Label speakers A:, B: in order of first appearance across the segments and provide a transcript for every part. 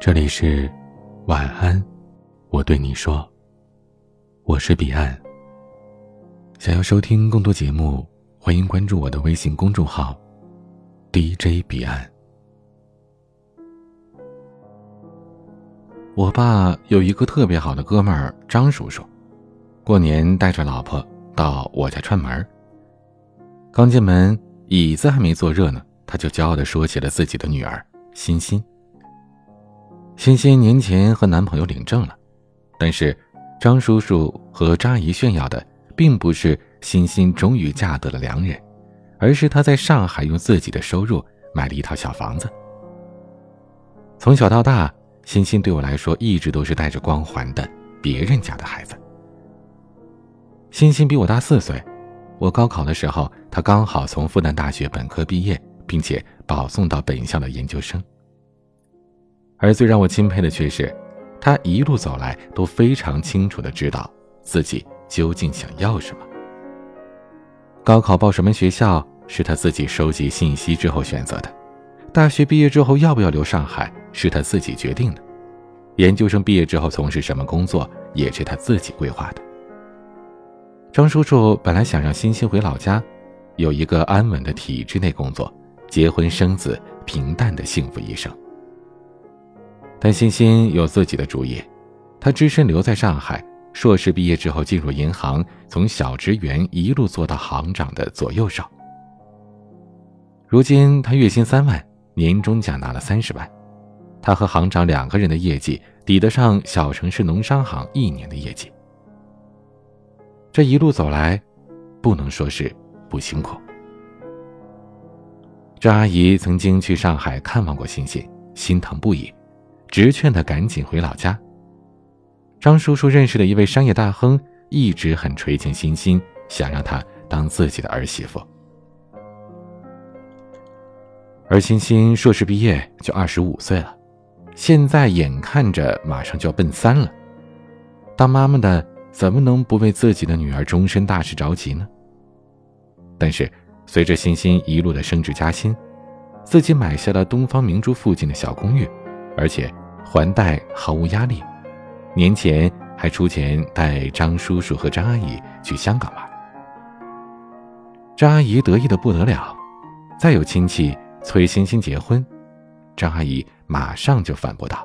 A: 这里是晚安，我对你说，我是彼岸。想要收听更多节目，欢迎关注我的微信公众号 DJ 彼岸。我爸有一个特别好的哥们儿张叔叔，过年带着老婆到我家串门刚进门，椅子还没坐热呢，他就骄傲的说起了自己的女儿欣欣。欣欣年前和男朋友领证了，但是张叔叔和张姨炫耀的并不是欣欣终于嫁得了良人，而是她在上海用自己的收入买了一套小房子。从小到大，欣欣对我来说一直都是带着光环的别人家的孩子。欣欣比我大四岁，我高考的时候，她刚好从复旦大学本科毕业，并且保送到本校的研究生。而最让我钦佩的却是，他一路走来都非常清楚的知道自己究竟想要什么。高考报什么学校是他自己收集信息之后选择的，大学毕业之后要不要留上海是他自己决定的，研究生毕业之后从事什么工作也是他自己规划的。张叔叔本来想让欣欣回老家，有一个安稳的体制内工作，结婚生子，平淡的幸福一生。但欣欣有自己的主意，她只身留在上海，硕士毕业之后进入银行，从小职员一路做到行长的左右手。如今他月薪三万，年终奖拿了三十万，他和行长两个人的业绩抵得上小城市农商行一年的业绩。这一路走来，不能说是不辛苦。张阿姨曾经去上海看望过欣欣，心疼不已。直劝他赶紧回老家。张叔叔认识的一位商业大亨一直很垂青欣欣，想让他当自己的儿媳妇。而欣欣硕士毕业就二十五岁了，现在眼看着马上就要奔三了，当妈妈的怎么能不为自己的女儿终身大事着急呢？但是随着欣欣一路的升职加薪，自己买下了东方明珠附近的小公寓。而且还贷毫无压力，年前还出钱带张叔叔和张阿姨去香港玩。张阿姨得意的不得了，再有亲戚催欣欣结婚，张阿姨马上就反驳道：“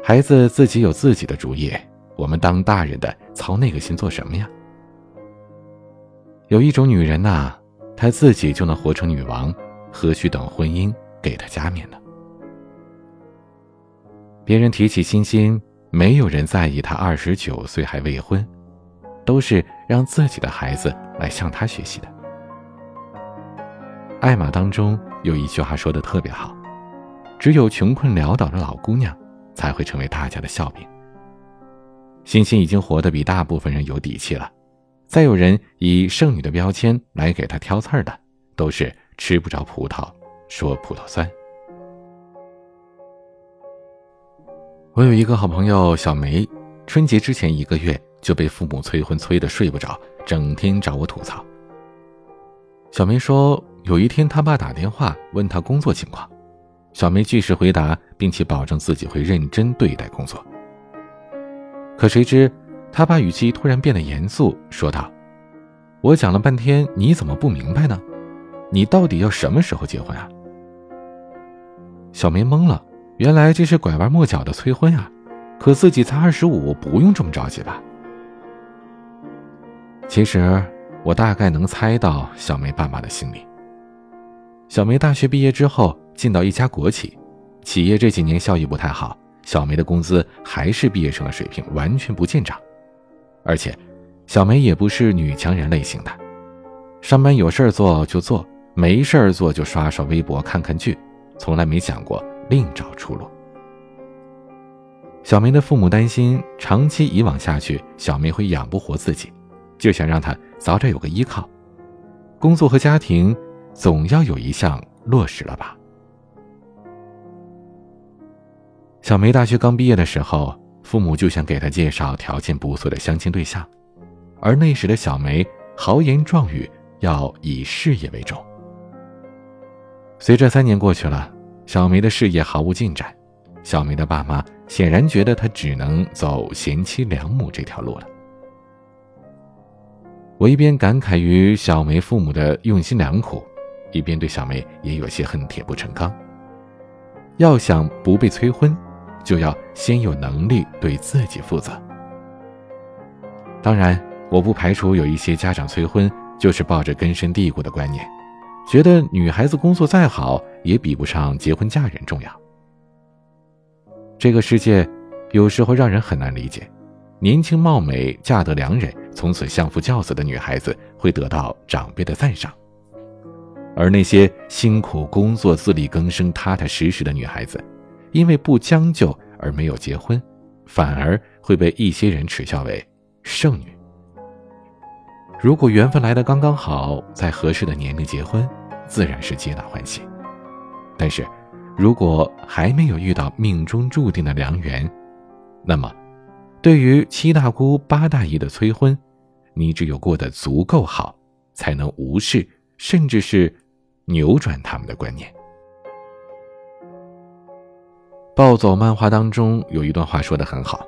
A: 孩子自己有自己的主意，我们当大人的操那个心做什么呀？”有一种女人呐，她自己就能活成女王，何须等婚姻给她加冕呢？别人提起欣欣，没有人在意她二十九岁还未婚，都是让自己的孩子来向她学习的。艾玛当中有一句话说的特别好：“只有穷困潦倒的老姑娘，才会成为大家的笑柄。”欣欣已经活得比大部分人有底气了，再有人以剩女的标签来给她挑刺儿的，都是吃不着葡萄说葡萄酸。我有一个好朋友小梅，春节之前一个月就被父母催婚催得睡不着，整天找我吐槽。小梅说，有一天她爸打电话问她工作情况，小梅据实回答，并且保证自己会认真对待工作。可谁知，他爸语气突然变得严肃，说道：“我讲了半天，你怎么不明白呢？你到底要什么时候结婚啊？”小梅懵了。原来这是拐弯抹角的催婚啊！可自己才二十五，不用这么着急吧？其实我大概能猜到小梅爸妈的心理。小梅大学毕业之后进到一家国企，企业这几年效益不太好，小梅的工资还是毕业生的水平，完全不见涨。而且，小梅也不是女强人类型的，上班有事做就做，没事做就刷刷微博、看看剧，从来没想过。另找出路。小梅的父母担心长期以往下去，小梅会养不活自己，就想让她早点有个依靠。工作和家庭总要有一项落实了吧？小梅大学刚毕业的时候，父母就想给她介绍条件不错的相亲对象，而那时的小梅豪言壮语要以事业为重。随着三年过去了。小梅的事业毫无进展，小梅的爸妈显然觉得她只能走贤妻良母这条路了。我一边感慨于小梅父母的用心良苦，一边对小梅也有些恨铁不成钢。要想不被催婚，就要先有能力对自己负责。当然，我不排除有一些家长催婚就是抱着根深蒂固的观念，觉得女孩子工作再好也比不上结婚嫁人重要。这个世界，有时候让人很难理解：年轻貌美、嫁得良人、从此相夫教子的女孩子会得到长辈的赞赏，而那些辛苦工作、自力更生、踏踏实实的女孩子，因为不将就而没有结婚，反而会被一些人耻笑为剩女。如果缘分来得刚刚好，在合适的年龄结婚，自然是皆大欢喜。但是，如果还没有遇到命中注定的良缘，那么，对于七大姑八大姨的催婚，你只有过得足够好，才能无视，甚至是扭转他们的观念。暴走漫画当中有一段话说的很好，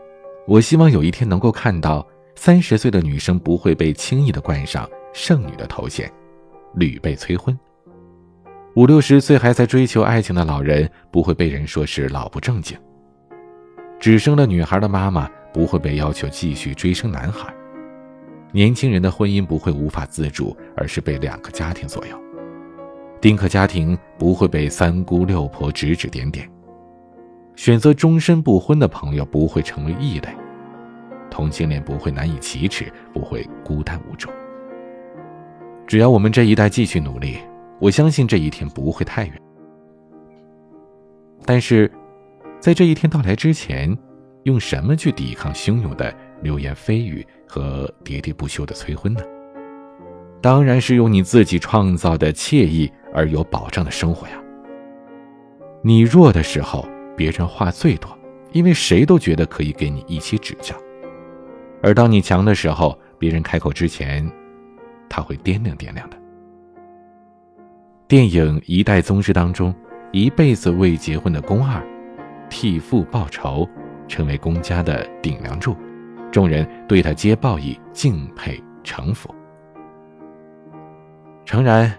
A: 我希望有一天能够看到三十岁的女生不会被轻易的冠上剩女的头衔，屡被催婚。五六十岁还在追求爱情的老人，不会被人说是老不正经；只生了女孩的妈妈，不会被要求继续追生男孩；年轻人的婚姻不会无法自主，而是被两个家庭左右；丁克家庭不会被三姑六婆指指点点；选择终身不婚的朋友不会成为异类；同性恋不会难以启齿，不会孤单无助。只要我们这一代继续努力。我相信这一天不会太远，但是，在这一天到来之前，用什么去抵抗汹涌的流言蜚语和喋喋不休的催婚呢？当然是用你自己创造的惬意而有保障的生活呀。你弱的时候，别人话最多，因为谁都觉得可以给你一些指教；而当你强的时候，别人开口之前，他会掂量掂量的。电影《一代宗师》当中，一辈子未结婚的宫二，替父报仇，成为宫家的顶梁柱，众人对他皆报以敬佩臣服。诚然，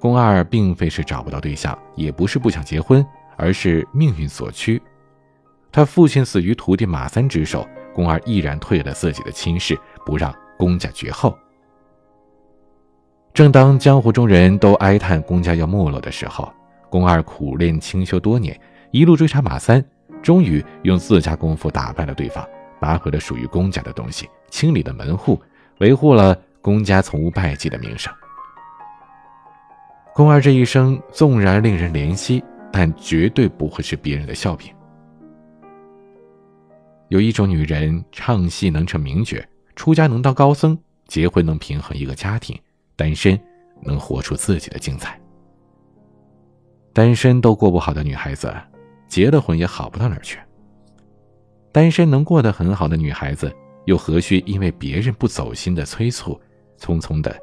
A: 宫二并非是找不到对象，也不是不想结婚，而是命运所趋。他父亲死于徒弟马三之手，宫二毅然退了自己的亲事，不让宫家绝后。正当江湖中人都哀叹宫家要没落的时候，宫二苦练清修多年，一路追查马三，终于用自家功夫打败了对方，拔回了属于宫家的东西，清理了门户，维护了宫家从无败绩的名声。宫二这一生纵然令人怜惜，但绝对不会是别人的笑柄。有一种女人，唱戏能成名角，出家能当高僧，结婚能平衡一个家庭。单身能活出自己的精彩。单身都过不好的女孩子，结了婚也好不到哪儿去。单身能过得很好的女孩子，又何须因为别人不走心的催促，匆匆的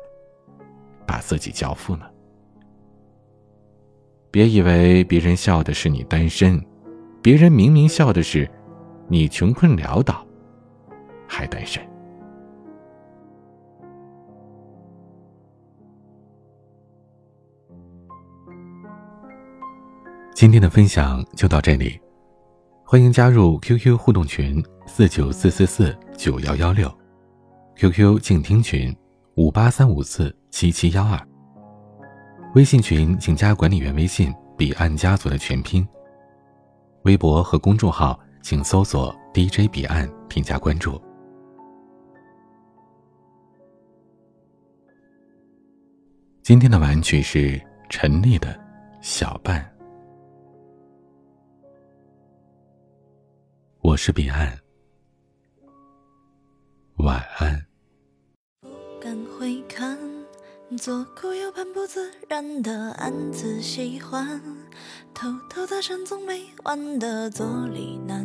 A: 把自己交付呢？别以为别人笑的是你单身，别人明明笑的是你穷困潦倒，还单身。今天的分享就到这里，欢迎加入 QQ 互动群四九四四四九幺幺六，QQ 静听群五八三五四七七幺二，微信群请加管理员微信彼岸家族的全拼，微博和公众号请搜索 DJ 彼岸添加关注。今天的晚曲是陈粒的小半。我是彼岸，晚安。
B: 不敢回看，左顾右盼，不自然的暗自喜欢，偷偷的深总没完的坐立难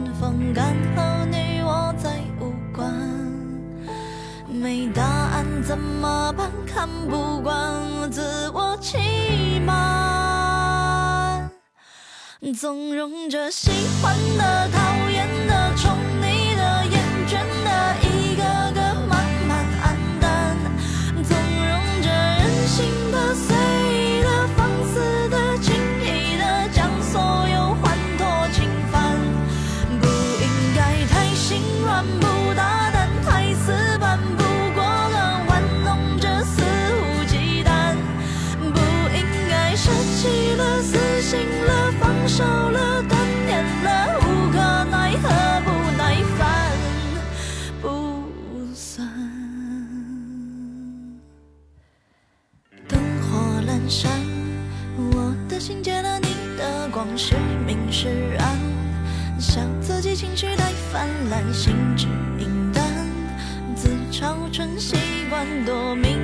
B: 风干后，你我再无关。没答案怎么办？看不惯自我欺瞒，纵容着喜欢的、讨厌的、宠舍弃了，死心了，放手了，断念了，无可奈何，不耐烦，不算。灯火阑珊，我的心借了你的光，是明是暗，笑自己情绪太泛滥，心智阴淡，自嘲成习惯，多敏